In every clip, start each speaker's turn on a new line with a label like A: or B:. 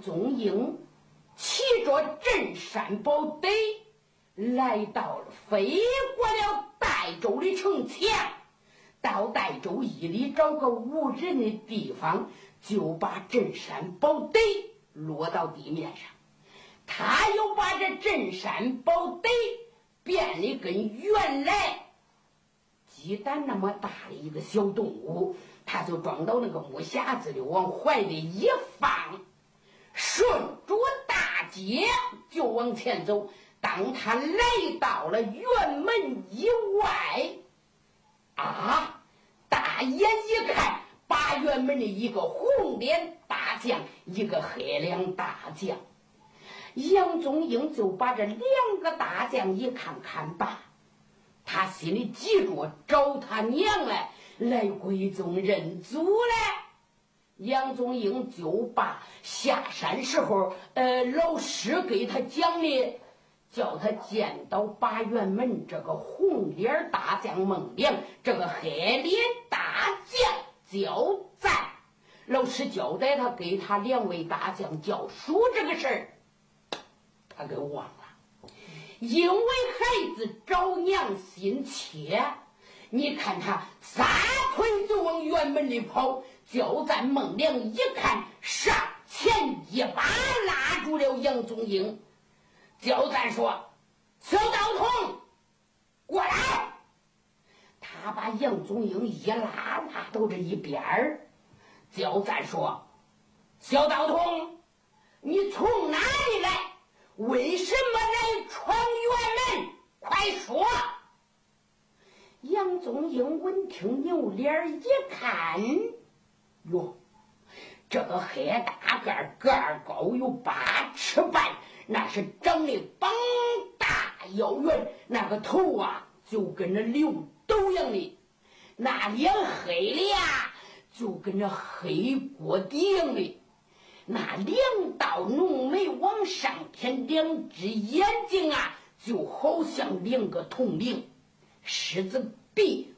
A: 宗英骑着镇山宝队来到了飞过了代州的城墙，到代州一里找个无人的地方，就把镇山宝队落到地面上。他又把这镇山宝队变得跟原来鸡蛋那么大的一个小动物，他就装到那个木匣子里，往怀里一放。顺着大街就往前走。当他来到了辕门以外，啊，大眼一看，把辕门的一个红脸大将，一个黑脸大将。杨宗英就把这两个大将一看看罢，他心里急着找他娘来，来归宗认祖来。杨宗英就把下山时候，呃，老师给他讲的，叫他见到八元门这个红脸大将孟良，这个黑脸大将焦赞。老师交代他给他两位大将教书这个事儿，他给忘了，因为孩子找娘心切，你看他撒腿就往辕门里跑。焦赞孟良一看，上前一把拉住了杨宗英。焦赞说：“小道童，过来！”他把杨宗英一拉，拉到这一边儿。焦赞说：“小道童，你从哪里来？为什么来闯辕门？快说！”杨宗英闻听，扭脸一看。哟，这个黑大个儿，个儿高有八尺半，那是长得膀大腰圆，那个头啊就跟那刘斗样的，那脸黑的呀就跟这黑锅底一样的，那两道浓眉往上添，两只眼睛啊就好像两个铜铃，狮子鼻。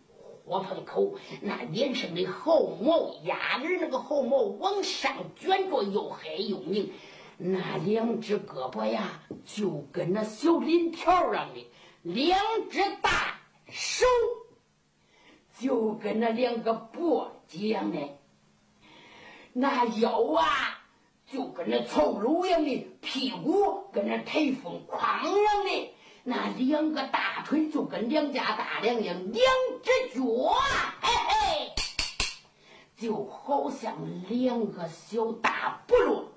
A: 火盆口那脸上的毫毛，压根那个毫毛往上卷着，又黑又明。那两只胳膊呀，就跟那小鳞条样的；两只大手，就跟那两个簸箕样的。那腰啊，就跟那草篓一样的；屁股跟那台风筐一样的。那两个大腿就跟两家大梁一样，两只脚，嘿嘿，就好像两个小大菠萝。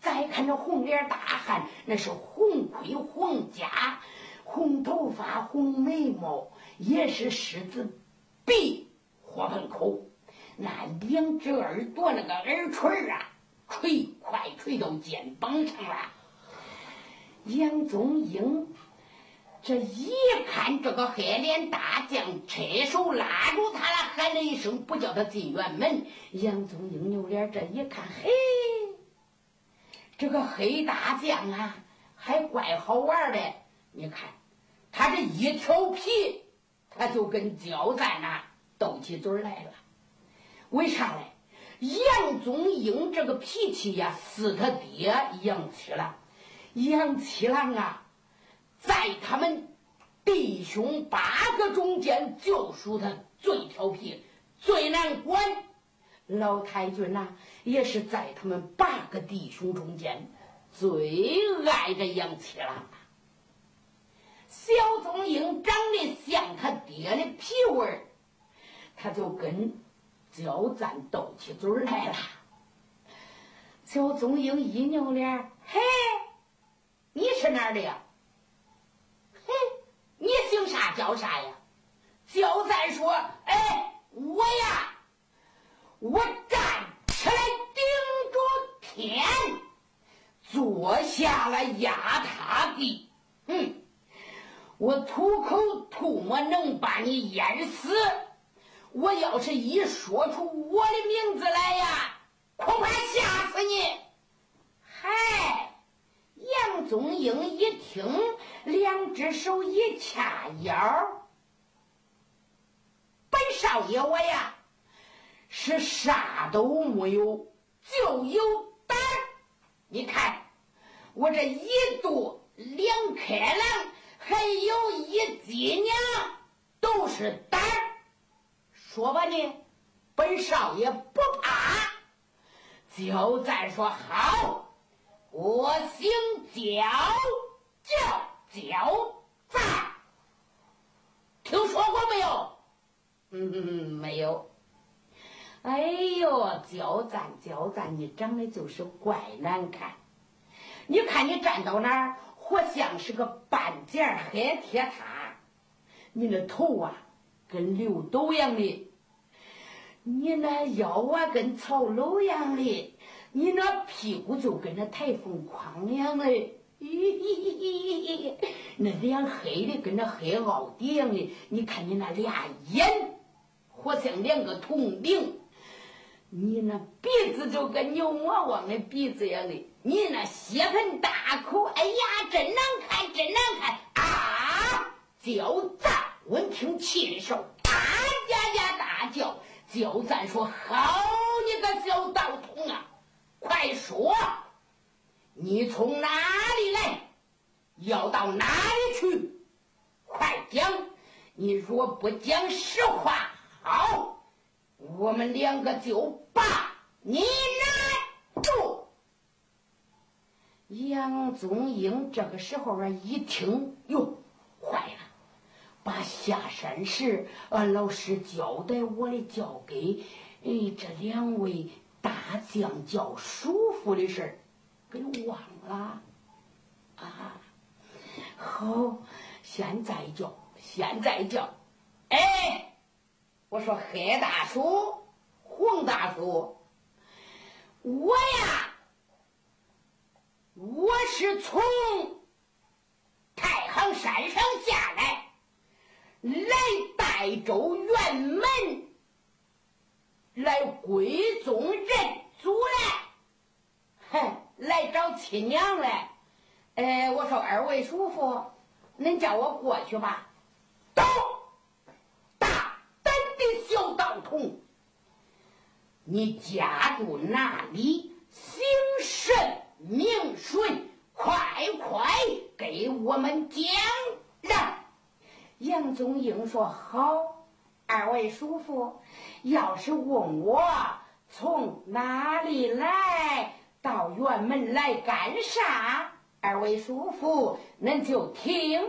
A: 再看这红脸大汉，那是红盔红甲，红头发，红眉毛，也是狮子鼻，火盆口。那两只耳朵，那个耳垂啊，垂快垂到肩膀上了。杨宗英。这一看，这个黑脸大将车手拉住他了，喊了一声，不叫他进辕门。杨宗英扭脸这一看，嘿，这个黑大将啊，还怪好玩的。你看，他这一调皮，他就跟焦赞呐斗起嘴来了。为啥嘞？杨宗英这个脾气呀，似他爹杨七郎。杨七郎啊。在他们弟兄八个中间，就属他最调皮、最难管。老太君呐，也是在他们八个弟兄中间最爱这杨七郎。小宗英长得像他爹的皮味儿，他就跟焦赞斗起嘴来了。焦宗英一扭脸，嘿，你是哪儿的呀？啥叫啥呀？焦赞说：“哎，我呀，我站起来顶着天，坐下了压塌地。嗯，我吐口吐沫能把你淹死。我要是一说出我的名字来呀，恐怕吓死你。”嗨，杨宗英一听，两只手一掐腰。本少爷，我呀是啥都没有，就有胆儿。你看我这一肚两颗狼，还有一鸡娘，都是胆儿。说吧你，本少爷不怕。焦赞说好，我姓焦，叫焦赞，听说过没有？嗯，没有。哎呦，焦赞焦赞，你长得就是怪难看。你看你站到那儿，活像是个半截黑铁塔。你那头啊，跟刘斗样的；你那腰啊，跟草楼样的；你那屁股就跟那台风框样的。咦咦咦咦咦！那脸黑的跟那黑奥迪一样的。你看你那俩眼。活像两个铜铃，你那鼻子就跟牛魔王的鼻子一样的，你那血盆大口，哎呀，真难看，真难看啊！焦赞闻听禽兽，大呀呀大叫。焦赞说：“好你个小道童啊，快说，你从哪里来，要到哪里去？快讲！你若不讲实话。”好，我们两个就把你拿住。杨宗英这个时候啊，一听哟，坏了，把下山时俺老师交代我的交给哎这两位大将叫叔父的事儿给忘了啊。好，现在叫，现在叫，哎。我说黑大叔、黄大叔，我呀，我是从太行山上下来，来代州辕门，来归宗认祖来，哼，来找亲娘来。哎，我说二位叔父，恁叫我过去吧。到，大胆的小道童。你家住哪里？姓甚名谁？快快给我们讲让。杨宗英说：“好，二位叔父，要是问我从哪里来到辕门来干啥，二位叔父恁就听。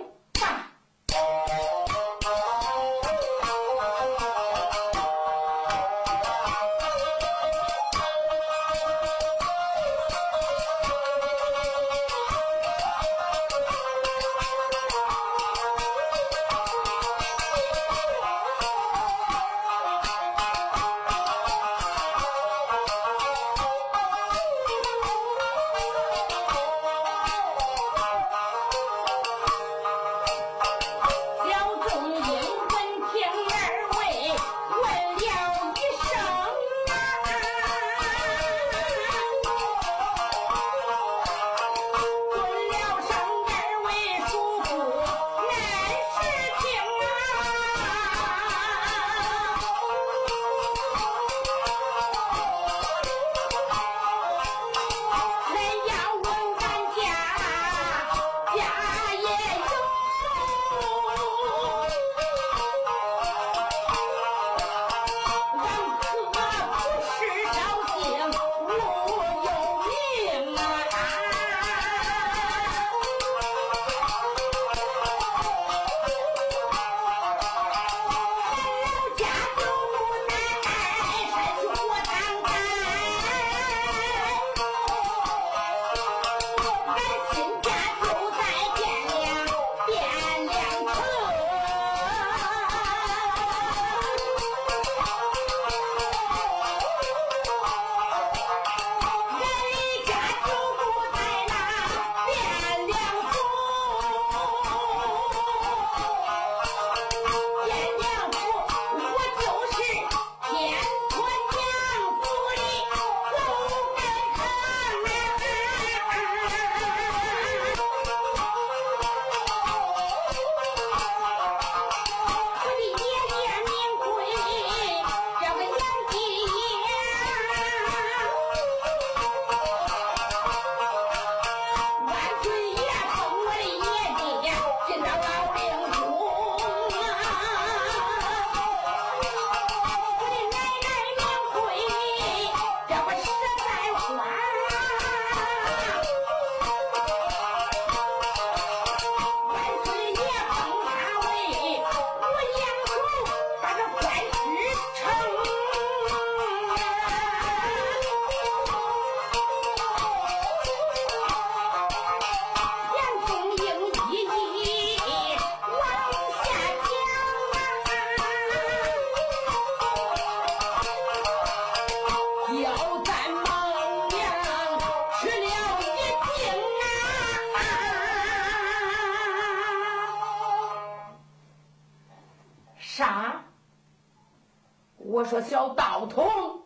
A: 说小道童，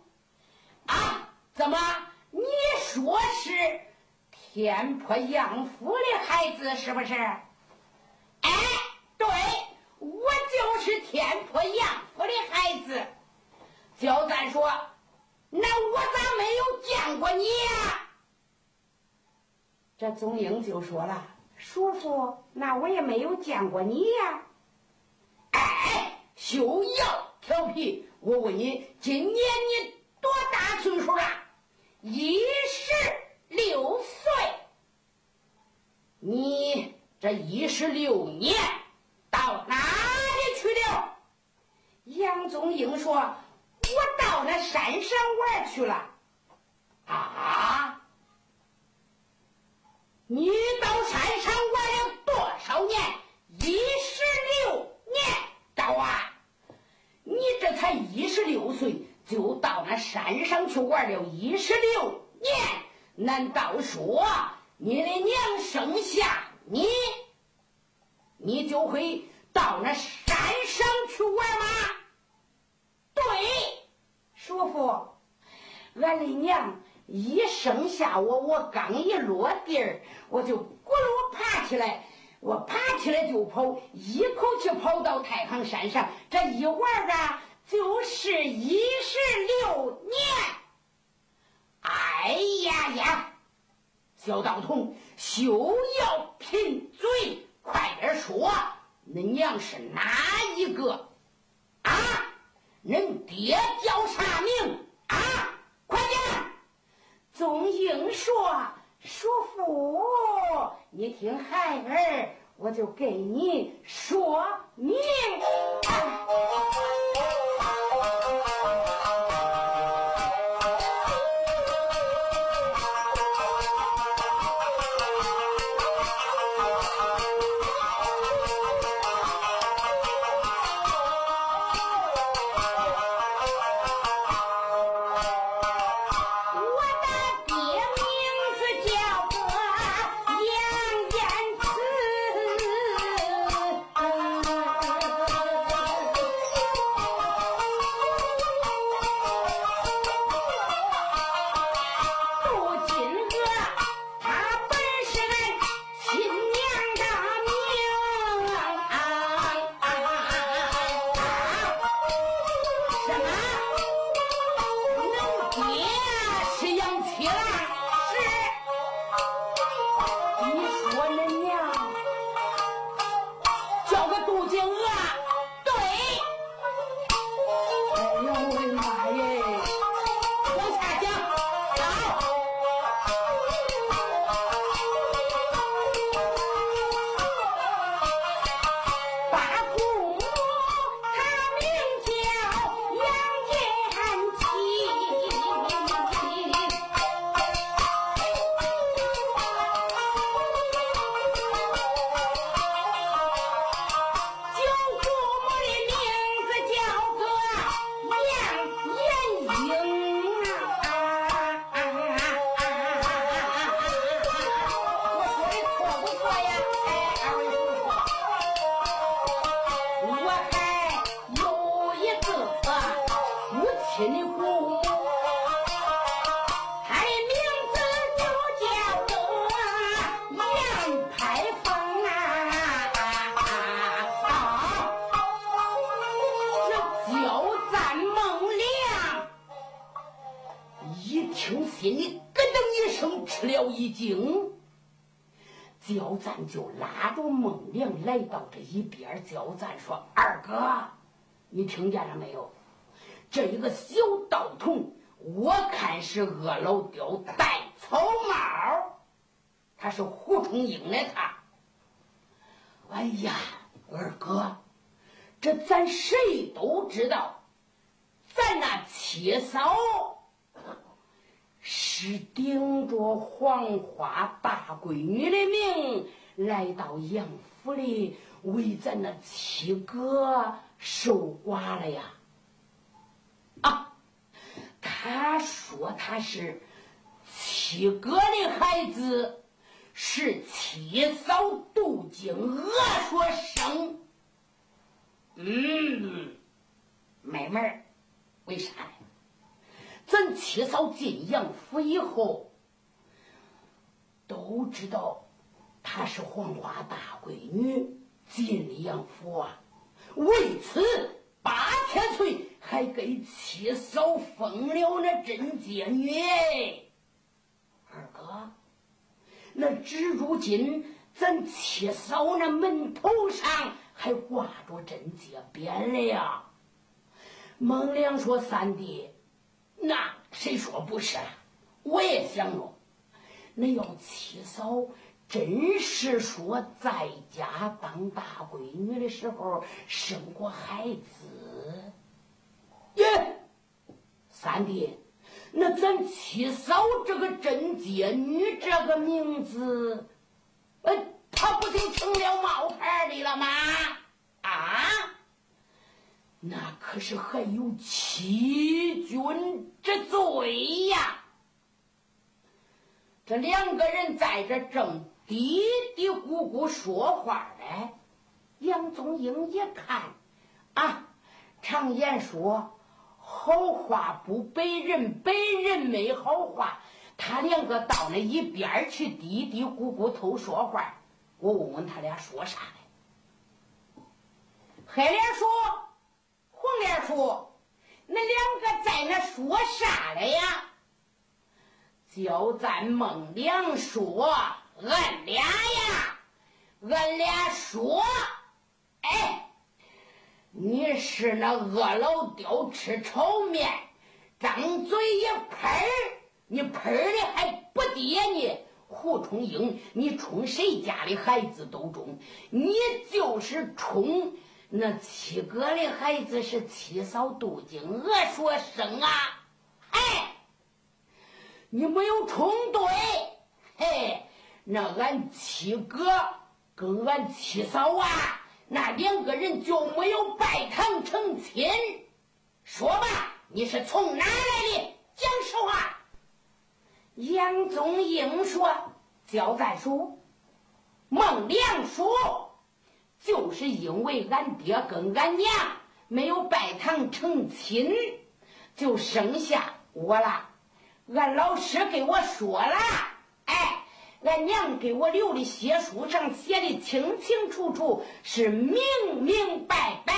A: 啊，怎么你说是天坡杨府的孩子是不是？哎，对，我就是天坡杨府的孩子。焦赞说：“那我咋没有见过你呀？”这宗英就说了：“叔父，那我也没有见过你呀。”哎，休要调皮！我问你，今年你多大岁数了？一十六岁。你这一十六年到哪里去了？杨宗英说：“我到那山上玩去了。”啊！你到山上玩了多少年？一十六年，到啊！你这才一十六岁，就到那山上去玩了一十六年，难道说你的娘生下你，你就会到那山上去玩吗？对，叔父，俺的娘。一生下我，我刚一落地，我就咕噜爬起来，我爬起来就跑，一口气跑到太行山上，这一玩啊，就是一十六年。哎呀呀，小道童，休要贫嘴，快点说，恁娘是哪一个？啊，恁爹叫啥名？啊，快点！宗英说：“叔父，你听孩儿，我就给你说明。”焦赞就拉着孟良来到这一边，焦赞说：“二哥，你听见了没有？这一个小道童，我看是恶老刁戴草帽，他是胡冲英的他。哎呀，二哥，这咱谁都知道，咱那七嫂是顶着黄花大闺女的名。”来到杨府里，为咱那七哥守寡了呀！啊，他说他是七哥的孩子，是七嫂杜金娥所生。嗯，妹妹，为啥呢？咱七嫂进杨府以后，都知道她是黄花大闺女进了杨府啊。为此，八千岁还给七嫂封了那贞洁女。二哥，那至如今咱七嫂那门头上还挂着贞洁匾了呀。孟良说：“三弟，那谁说不是啊？我也想着，那要七嫂真是说在家当大闺女的时候生过孩子，耶，三弟，那咱七嫂这个贞洁女这个名字，呃，她不就成了冒牌的了吗？啊？”那可是还有欺君之罪呀！这两个人在这正嘀嘀咕咕说话呢。杨宗英一看，啊，常言说好话不背人，背人没好话。他两个到那一边去嘀嘀咕咕偷说话。我问问他俩说啥呢？黑脸说。红脸叔，恁两个在那说啥了呀？”就咱孟良说：“俺俩呀，俺俩说，哎，你是那饿老刁吃炒面，张嘴一喷你喷的还不跌呢。胡冲英，你冲谁家的孩子都中，你就是冲。”那七哥的孩子是七嫂杜金娥所生啊！哎，你没有冲对，嘿，那俺七哥跟俺七嫂啊，那两个人就没有拜堂成亲。说吧，你是从哪来的？讲实话。杨宗英说：“焦赞叔，孟良说。”是因为俺爹跟俺娘没有拜堂成亲，就生下我了。俺老师给我说了，哎，俺娘给我留的血书上写的清清楚楚，是明明白白。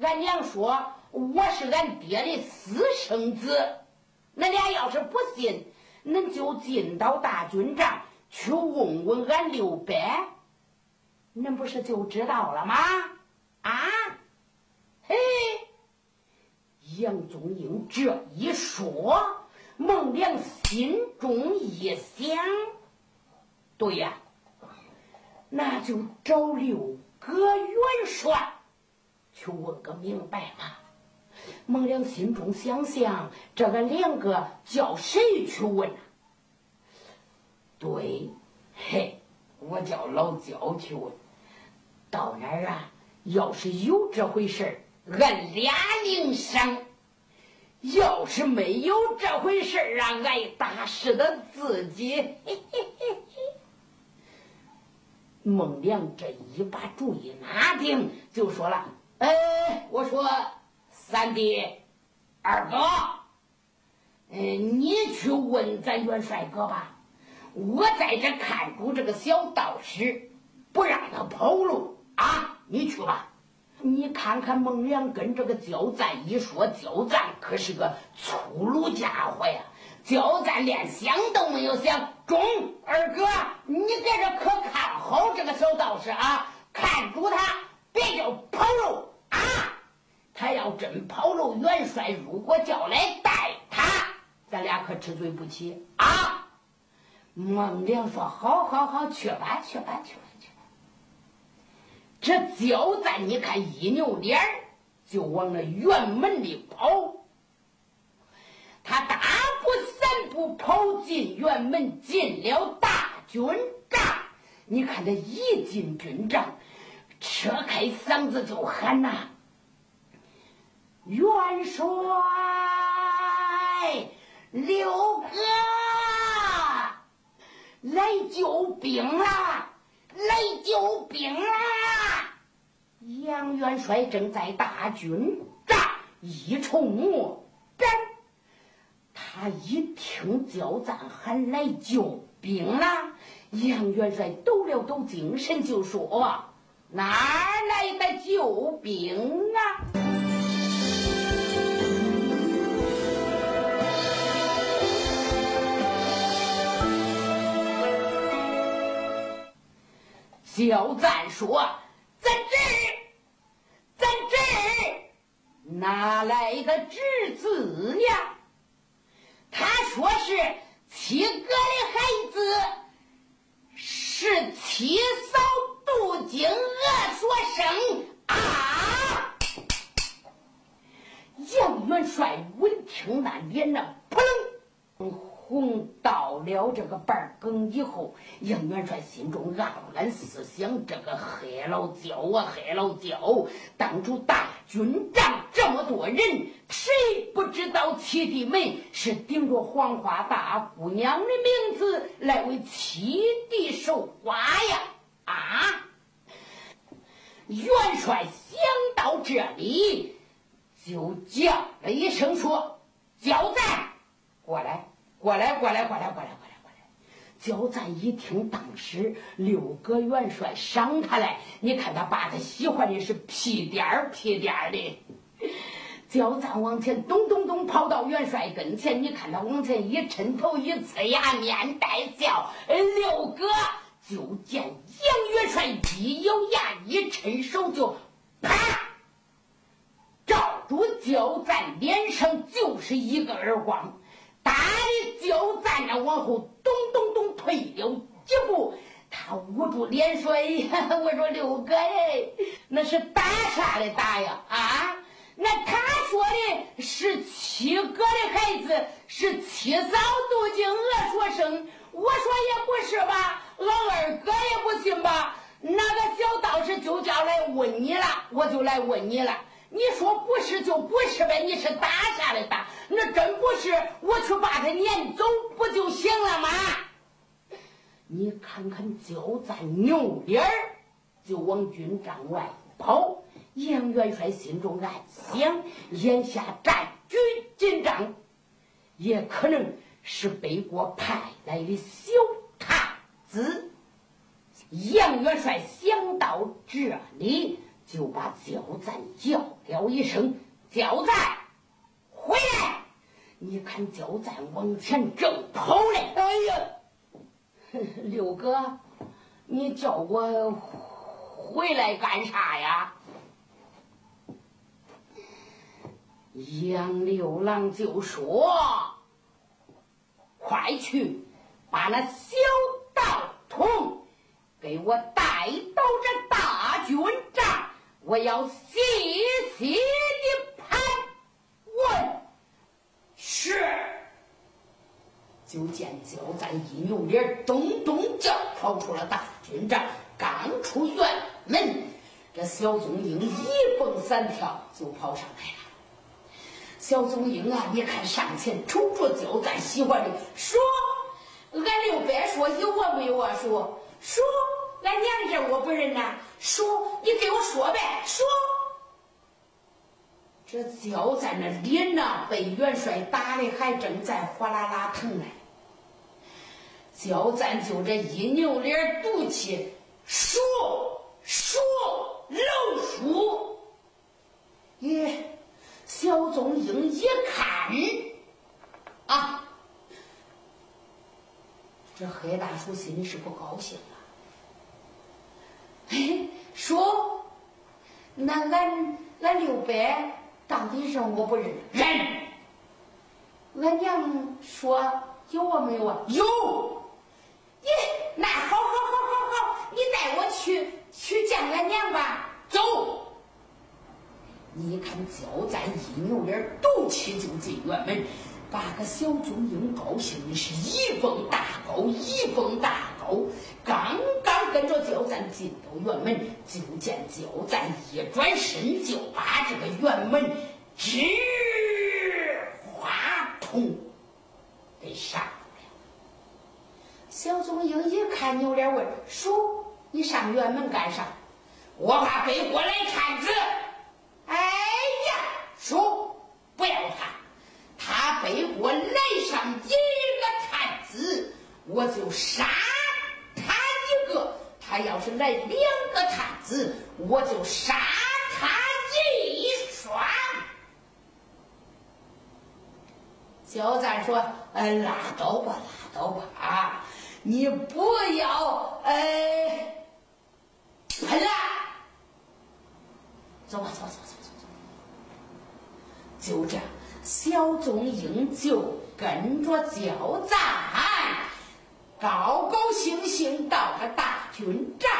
A: 俺娘说我是俺爹的私生子。恁俩要是不信，恁就进到大军帐去问问俺六伯。恁不是就知道了吗？啊，嘿，杨宗英这一说，孟良心中一想，对呀，那就找六哥元帅去问个明白吧。孟良心中想想，这个两个叫谁去问呢？对，嘿，我叫老焦去问。到那儿啊？要是有这回事儿，俺俩领赏；要是没有这回事儿啊，挨打死的自己。孟良这一把主意拿定，就说了：“哎，我说三弟、二哥，嗯，你去问咱元帅哥吧，我在这看住这个小道士，不让他跑路。”啊，你去吧。你看看孟良跟这个焦赞一说，焦赞可是个粗鲁家伙呀。焦赞连想都没有想，中二哥，你在这可看好这个小道士啊，看住他，别叫跑路啊。他要真跑路，元帅如果叫来带他，咱俩可吃罪不起啊。孟良说：“好好好，去吧，去吧，去吧。”这焦赞，你看一扭脸就往那辕门里跑。他大步三步跑进辕门，进了大军帐。你看他一进军帐，扯开嗓子就喊呐：“元帅，六哥，来救兵啦！”来救兵啦！杨元帅正在大军帐一筹莫，他一听焦赞喊来救兵了，杨元帅抖了抖精神，就说：“哪来的救兵啊？”焦赞说：“在这儿，在这儿，哪来的侄子呀？”他说是七哥的孩子，是七嫂杜金娥所生啊！杨元帅闻听那脸那扑棱红到了这个半更以后，杨元帅心中暗暗思想：这个黑老焦啊，黑老焦，当初大军仗这么多人。谁不知道七弟妹是顶着黄花大姑娘的名字来为七弟守花呀？啊！元帅想到这里，就叫了一声说：“焦赞，过来，过来，过来，过来，过来，过来，过来！”焦赞一听，当时六个元帅赏他来，你看他把他喜欢的是屁颠儿屁颠儿的。焦赞往前咚咚咚跑到元帅跟前，你看他往前一抻头一呲牙，面带笑。六哥就见杨元帅一咬牙一抻手，就啪照住焦赞脸上就是一个耳光，打的焦赞那往后咚咚咚退了几步。他捂住脸说：“哎呀 我说六哥哎，那是打啥的打呀？啊？”那他说的是七哥的孩子，是七嫂杜静娥所生。我说也不是吧，俺二哥也不行吧。那个小道士就叫来问你了，我就来问你了。你说不是就不是呗，你是打啥的打？那真不是，我去把他撵走不就行了吗？你看看焦赞扭脸儿就往军帐外跑。杨元帅心中暗想：眼下战局紧张，也可能是北国派来的小探子。杨元帅想到这里，就把焦赞叫了一声：“焦赞，回来！”你看焦赞往前正跑嘞。哎呀，六哥，你叫我回来干啥呀？杨六郎就说：“快去把那小道童给我带到这大军帐，我要细细的盘问。”是。就见焦赞一扭脸，咚咚叫跑出了大军帐。刚出院门，这小宗英一蹦三跳就跑上来了。小宗英啊，你看上前瞅着焦赞喜欢的，说：“俺刘伯说有我没有啊？说说俺娘家我不认呐。说你给我说呗，说。”这焦赞那脸呐，被元帅打的还正在哗啦啦疼呢。焦赞就这一扭脸，赌气说说老鼠，咦？小宗英一看，啊，这黑大叔心里是不高兴了。嘿，说，那俺俺六伯到底认我不认？认。俺娘说有啊没有啊？有。咦，那好好好好好，你带我去去见俺娘吧。走。你看焦赞一扭脸，赌气就进院门，把个小宗英高兴的是一蹦大高，一蹦大刚刚跟着焦赞进到院门，就见焦赞一转身就把这个院门直花筒给上了。小宗英一看，扭脸问叔：“你上院门干啥？”“我怕背过来看子。”“哎呀，叔，不要怕，他背过来上一个探子，我就杀。”他要是来两个探子，我就杀他一双。焦赞说：“呃，拉倒吧，拉倒吧，啊，你不要，呃，喷了，走吧，走走走走走。”就这，小宗英就跟着焦赞，高高兴兴到了大。军长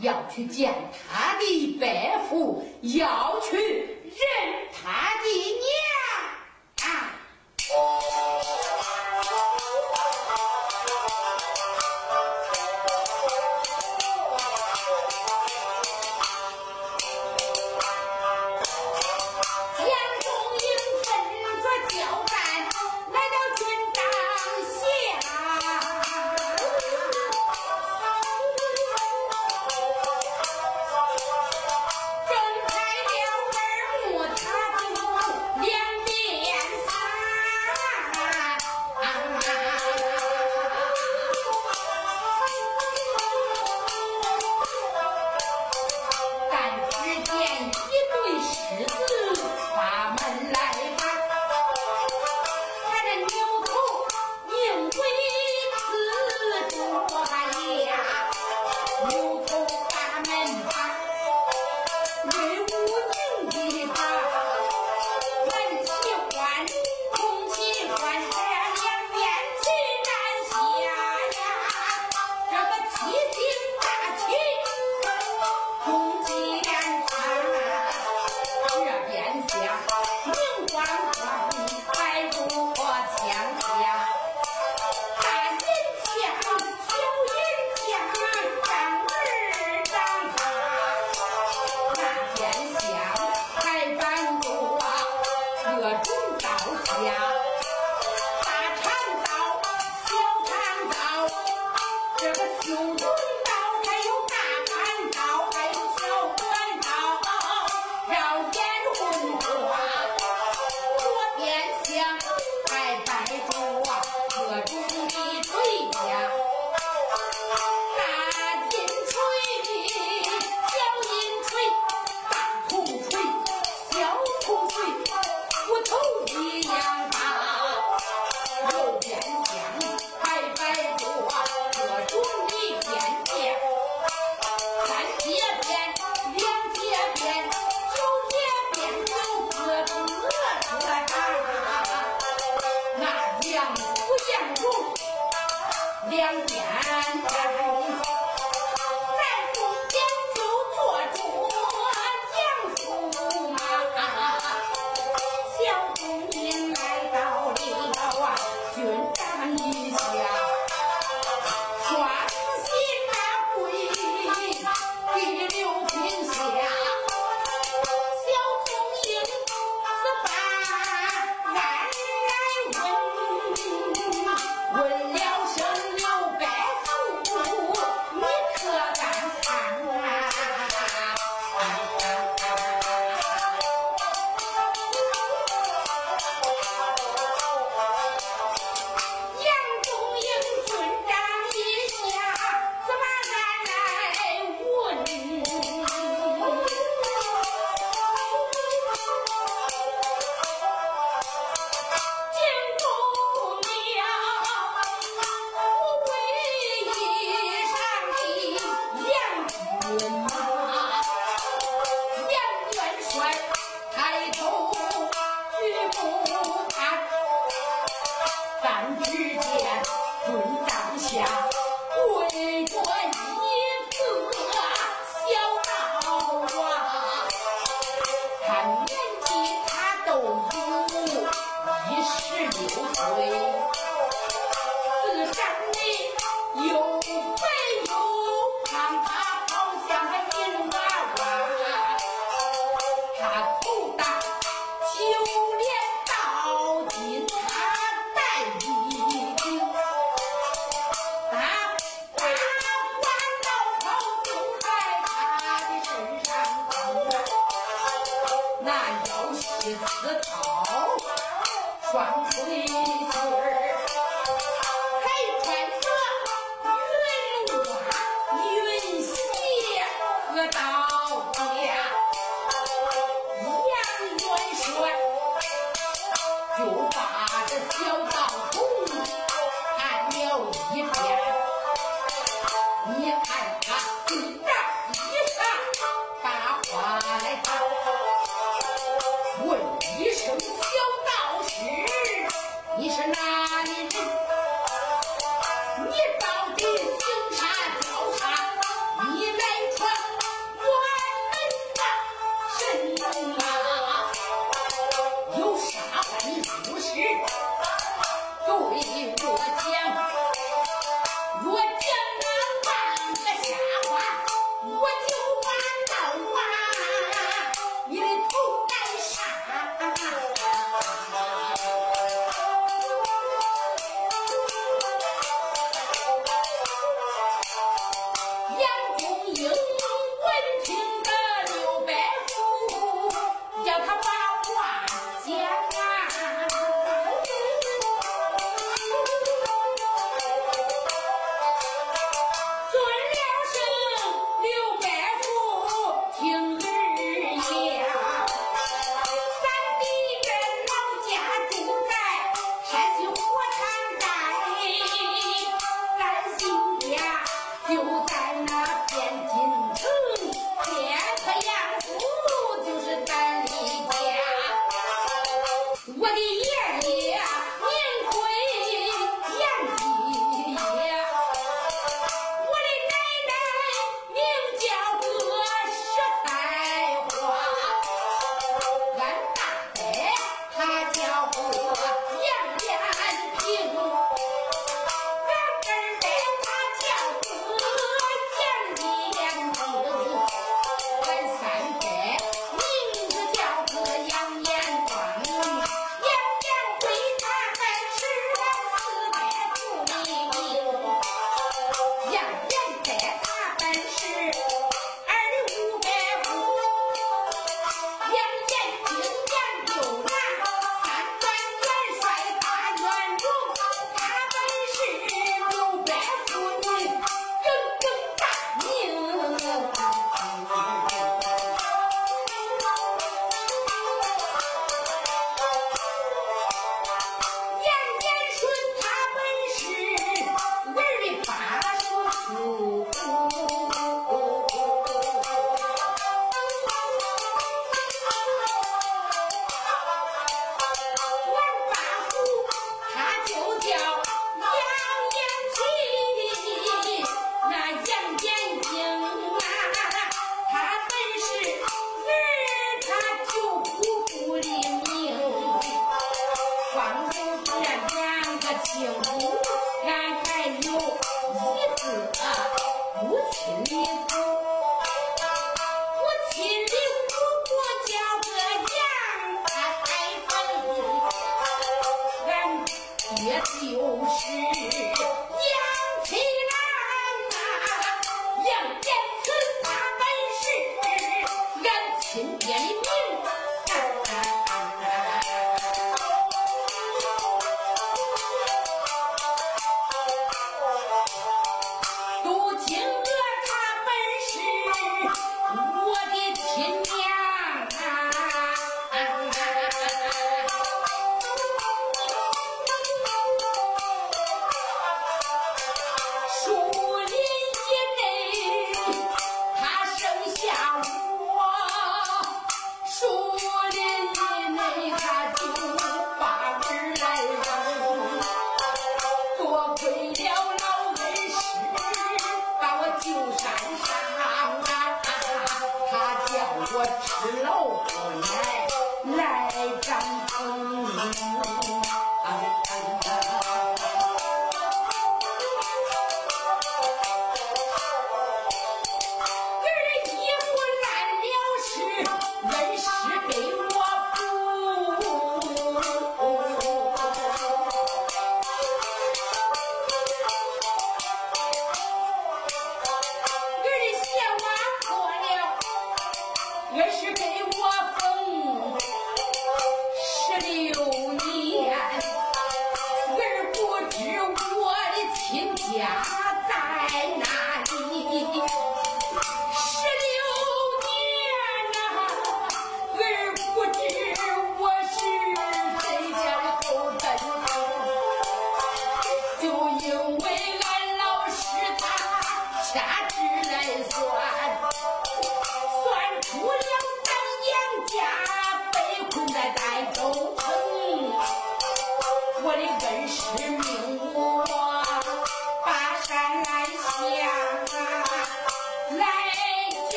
A: 要去见他的伯父要去认他的娘